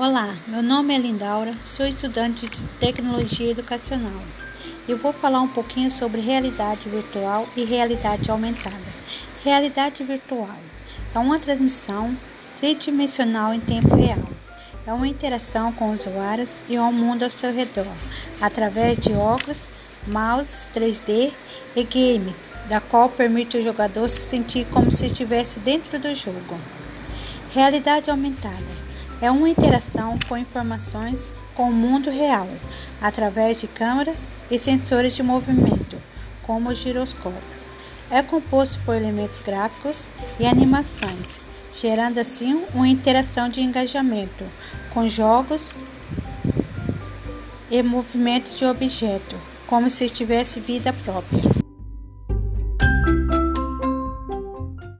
Olá, meu nome é Lindaura, sou estudante de tecnologia educacional. Eu vou falar um pouquinho sobre realidade virtual e realidade aumentada. Realidade virtual é uma transmissão tridimensional em tempo real. É uma interação com usuários e o mundo ao seu redor, através de óculos, mouse 3D e games, da qual permite o jogador se sentir como se estivesse dentro do jogo. Realidade aumentada é uma interação com informações com o mundo real, através de câmeras e sensores de movimento, como o giroscópio. É composto por elementos gráficos e animações, gerando assim uma interação de engajamento com jogos e movimentos de objeto, como se tivesse vida própria.